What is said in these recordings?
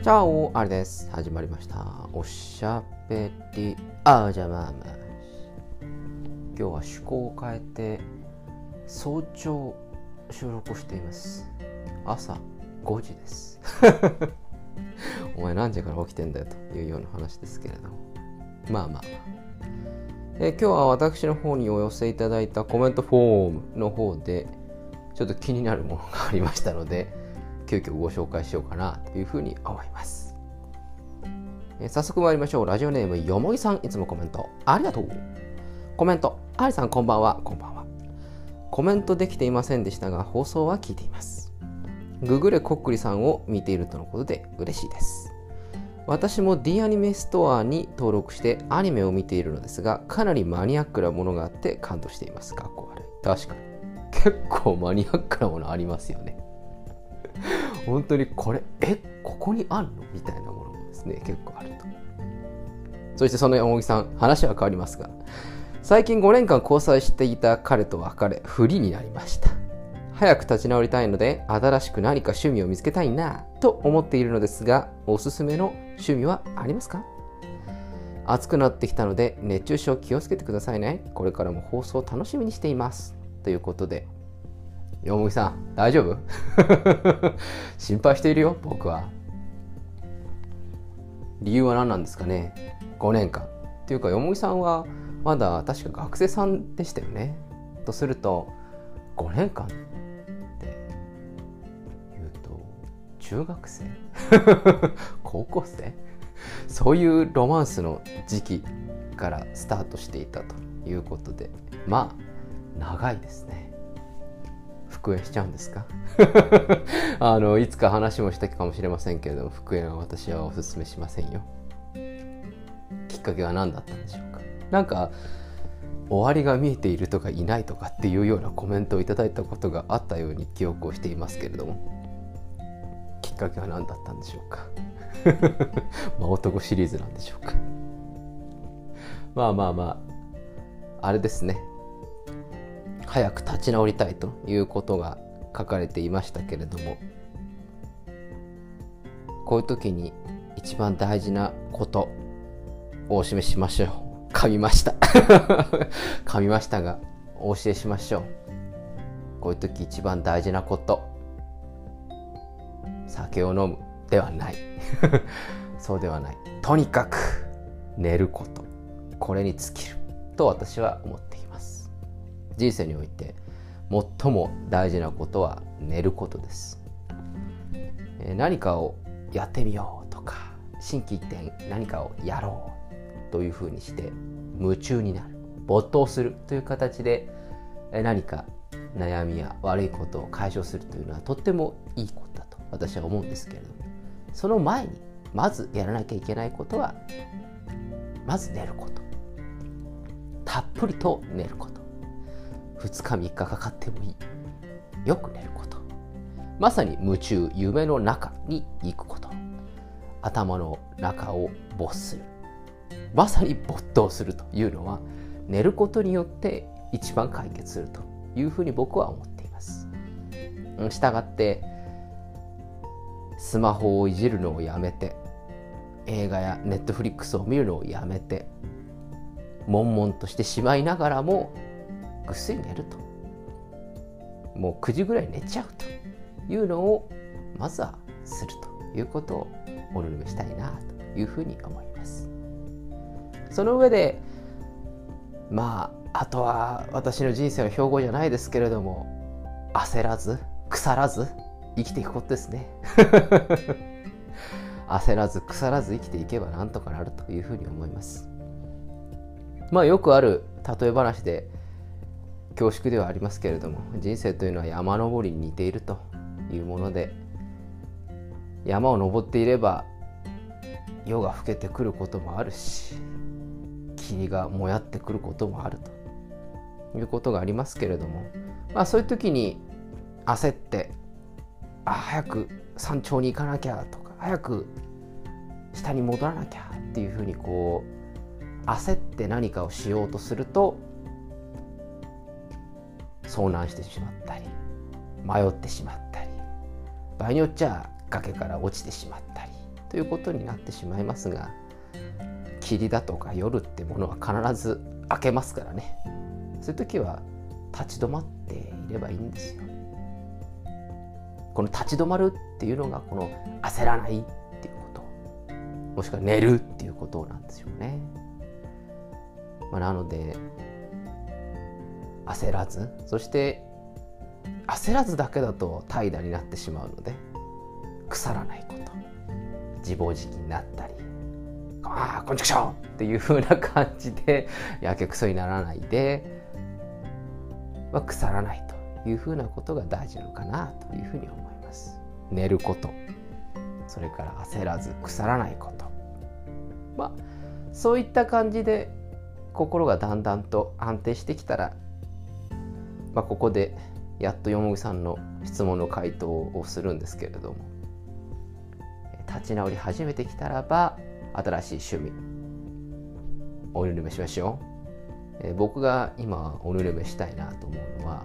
チャオあれです。始まりました。おしゃべり。あじゃまあまあ。今日は趣向を変えて早朝収録をしています。朝5時です。お前何時から起きてんだよというような話ですけれども。まあまあえ今日は私の方にお寄せいただいたコメントフォームの方でちょっと気になるものがありましたので急遽ご紹介しようかなというふうに思います。え早速参りましょう。ラジオネームよもぎさん、いつもコメントありがとう。コメント、ありさんこんばんは、こんばんは。コメントできていませんでしたが、放送は聞いています。ググレコックリさんを見ているとのことで嬉しいです。私も D アニメストアに登録してアニメを見ているのですが、かなりマニアックなものがあって感動しています。かっこ悪い。確かに。結構マニアックなものありますよね。本当にこれえここにあるの？みたいなものもですね結構あると。そしてその山木さん話は変わりますが最近5年間交際していた彼と別れ不利になりました。早く立ち直りたいので新しく何か趣味を見つけたいなと思っているのですがおすすめの趣味はありますか？暑くなってきたので熱中症気をつけてくださいね。これからも放送楽しみにしています。ということでよもぎさん、大丈夫？心配しているよ、僕は。理由は何なんですかね ?5 年間。っていうか、よもぎさんはまだ確か学生さんでしたよね？とすると、5年間って言うと、中学生？高校生？そういうロマンスの時期からスタートしていたということで、まあ、長いですね。復縁しちゃうんですか？あのいつか話もしたかもしれませんけれども復縁は私はおすすめしませんよ。きっかけは何だったんでしょうか？なんか終わりが見えているとかいないとかっていうようなコメントをいただいたことがあったように記憶をしていますけれども。きっかけは何だったんでしょうか？まあ男シリーズなんでしょうか？まあまあまああれですね。早く立ち直りたいということが書かれていましたけれどもこういう時に一番大事なことをお示ししましょう。噛みました。噛みましたがお教えしましょう。こういう時一番大事なこと。酒を飲むではない。そうではない。とにかく寝ること。これに尽きる。と私は思っています。人生において最も大事なことは寝ることです、何かをやってみようとか心機一転何かをやろうというふうにして夢中になる没頭するという形で何か悩みや悪いことを解消するというのはとってもいいことだと私は思うんですけれどもその前にまずやらなきゃいけないことはまず寝ること。たっぷりと寝ること。2日3日かかってもいい。よく寝ること。まさに夢中夢の中に行くこと。頭の中を没する。まさに没頭するというのは寝ることによって一番解決するというふうに僕は思っています。したがってスマホをいじるのをやめて映画やネットフリックスを見るのをやめて悶々としてしまいながらもぐっすり寝ると。もう9時ぐらい寝ちゃうというのをまずはするということをお願いしたいなというふうに思います。その上でまああとは私の人生の標語じゃないですけれども焦らず腐らず生きていくことですね。焦らず腐らず生きていけばなんとかなるというふうに思います。まあよくある例え話で恐縮ではありますけれども人生というのは山登りに似ているというもので山を登っていれば夜が更けてくることもあるし霧がもやってくることもあるということがありますけれどもまあそういう時に焦ってあ早く山頂に行かなきゃとか早く下に戻らなきゃっていうふうにこう焦って何かをしようとすると遭難してしまったり迷ってしまったり場合によっちゃ崖から落ちてしまったりということになってしまいますが霧だとか夜ってものは必ず明けますからね。そういう時は立ち止まっていればいいんですよ。この立ち止まるっていうのがこの焦らないっていうこともしくは寝るっていうことなんですよね、まあ、なので焦らずそして焦らずだけだと怠惰になってしまうので腐らないこと。自暴自棄になったりああこんちくしょうっていう風な感じでやけくそにならないで、まあ、腐らないという風なことが大事なのかなというふうに思います。寝ること。それから焦らず腐らないこと。まあそういった感じで心がだんだんと安定してきたら、まあ、ここでやっとよもぎさんの質問の回答をするんですけれども。立ち直り始めてきたらば新しい趣味おぬるめしましょう、えー、僕が今おぬるめしたいなと思うのは、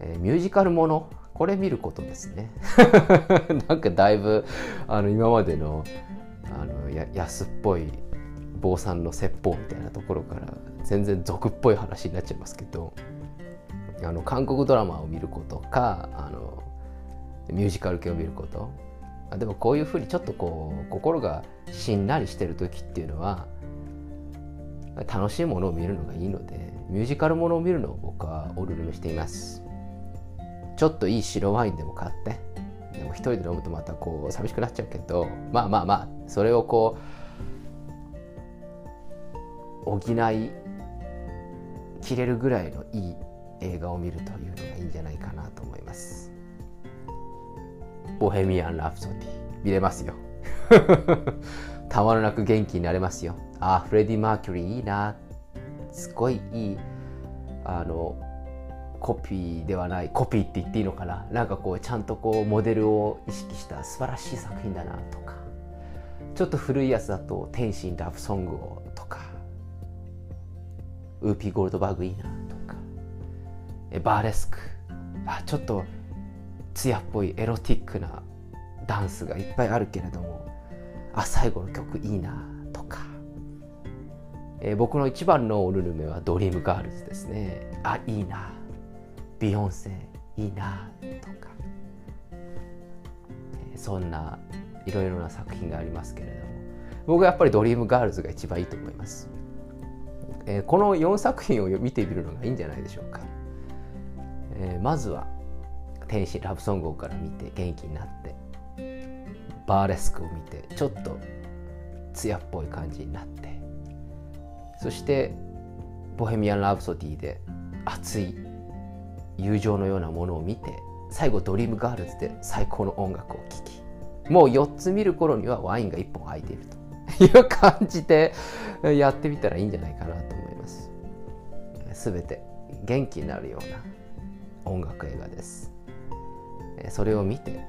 えー、ミュージカルもの。これ見ることですね。なんかだいぶあの今までのあのや安っぽい坊さんの説法みたいなところから全然俗っぽい話になっちゃいますけど。あの韓国ドラマを見ることかあのミュージカル系を見ること。でもこういうふうにちょっとこう心がしんなりしてる時っていうのは楽しいものを見るのがいいのでミュージカルものを見るのを僕はおるるめしています。ちょっといい白ワインでも買ってでも一人で飲むとまたこう寂しくなっちゃうけどまあまあまあそれをこう補いきれるぐらいのいい映画を見るというのがいいんじゃないかなと思います。ボヘミアン・ラプソディ見れますよ。たまらなく元気になれますよ。あフレディ・マーキュリーいいな。すごいいい、あの、コピーではない、コピーって言っていいのかな。なんかこう、ちゃんとこう、モデルを意識した素晴らしい作品だなとか。ちょっと古いやつだと、天心ラブソングをとか、ウーピー・ゴールドバーグいいなバーレスク。あちょっと艶っぽいエロティックなダンスがいっぱいあるけれどもあ最後の曲いいなとか、えー、僕の一番のおすすめはドリームガールズですね。あいいな。ビヨンセいいなとか、えー、そんないろいろな作品がありますけれども。僕はやっぱりドリームガールズが一番いいと思います、えー、この4作品を見てみるのがいいんじゃないでしょうか。えー、まずは天使にラブソングから見て元気になってバーレスクを見てちょっと艶っぽい感じになってそしてボヘミアン・ラブソディで熱い友情のようなものを見て最後ドリームガールズで最高の音楽を聴きもう4つ見る頃にはワインが1本空いているという感じでやってみたらいいんじゃないかなと思います。すべて元気になるような音楽映画です。それを見て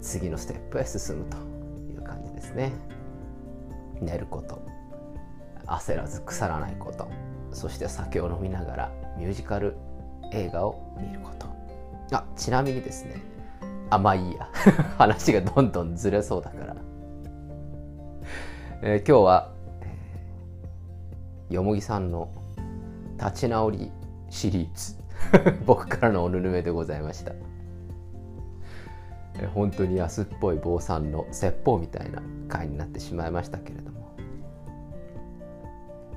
次のステップへ進むという感じですね。寝ること焦らず腐らないことそして酒を飲みながらミュージカル映画を見ること。あちなみにですねあまあいいや。話がどんどんずれそうだから、えー、今日は、よもぎさんの立ち直りシリーズ。僕からのおぬるめでございました。本当に安っぽい坊さんの説法みたいな回になってしまいましたけれども。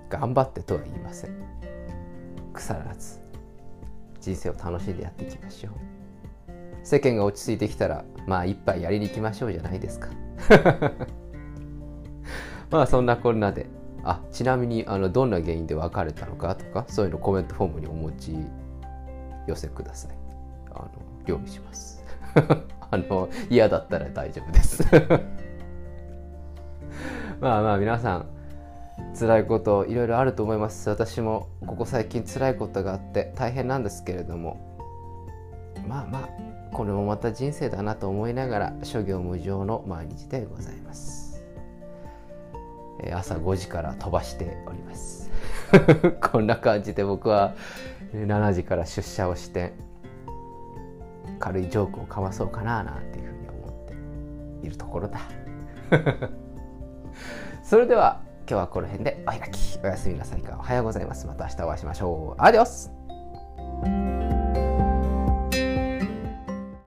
頑張ってとは言いません。腐らず人生を楽しんでやっていきましょう。世間が落ち着いてきたらまあ一杯やりに行きましょうじゃないですか。まあそんなこんなであちなみにあのどんな原因で別れたのかとかそういうのコメントフォームにお持ち寄せください。あの料理します。あの嫌だったら大丈夫です。まあまあ皆さん辛いこといろいろあると思います。私もここ最近辛いことがあって大変なんですけれども。まあまあこれもまた人生だなと思いながら諸行無常の毎日でございます。朝5時から飛ばしております。こんな感じで僕は7時から出社をして軽いジョークをかわそうかななんていうふうに思っているところだ。それでは今日はこの辺でお開き。おやすみなさいか。おはようございます。また明日お会いしましょう。アディオス。